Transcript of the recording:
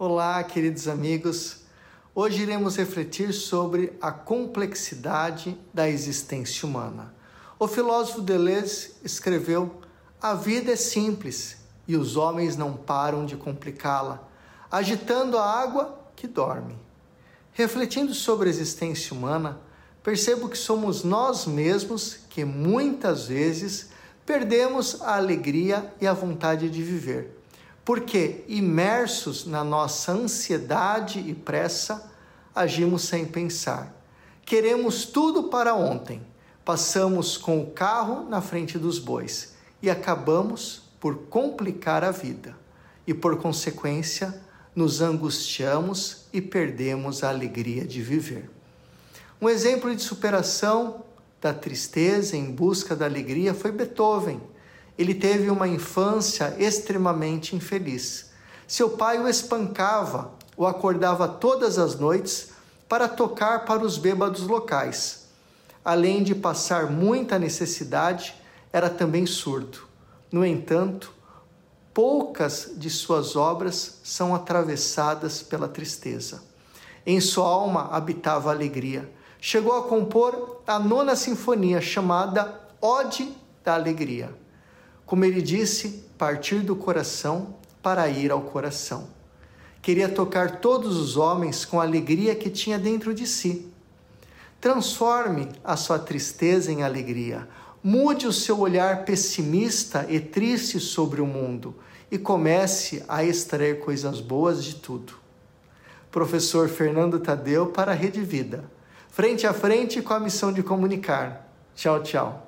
Olá, queridos amigos. Hoje iremos refletir sobre a complexidade da existência humana. O filósofo Deleuze escreveu: A vida é simples e os homens não param de complicá-la, agitando a água que dorme. Refletindo sobre a existência humana, percebo que somos nós mesmos que muitas vezes perdemos a alegria e a vontade de viver porque, imersos na nossa ansiedade e pressa, agimos sem pensar. Queremos tudo para ontem, passamos com o carro na frente dos bois e acabamos por complicar a vida. E, por consequência, nos angustiamos e perdemos a alegria de viver. Um exemplo de superação da tristeza em busca da alegria foi Beethoven ele teve uma infância extremamente infeliz. Seu pai o espancava, o acordava todas as noites para tocar para os bêbados locais. Além de passar muita necessidade, era também surdo. No entanto, poucas de suas obras são atravessadas pela tristeza. Em sua alma habitava a alegria. Chegou a compor a nona sinfonia, chamada Ode da Alegria como ele disse, partir do coração para ir ao coração. Queria tocar todos os homens com a alegria que tinha dentro de si. Transforme a sua tristeza em alegria. Mude o seu olhar pessimista e triste sobre o mundo e comece a extrair coisas boas de tudo. Professor Fernando Tadeu para a Rede Vida. Frente a frente com a missão de comunicar. Tchau, tchau.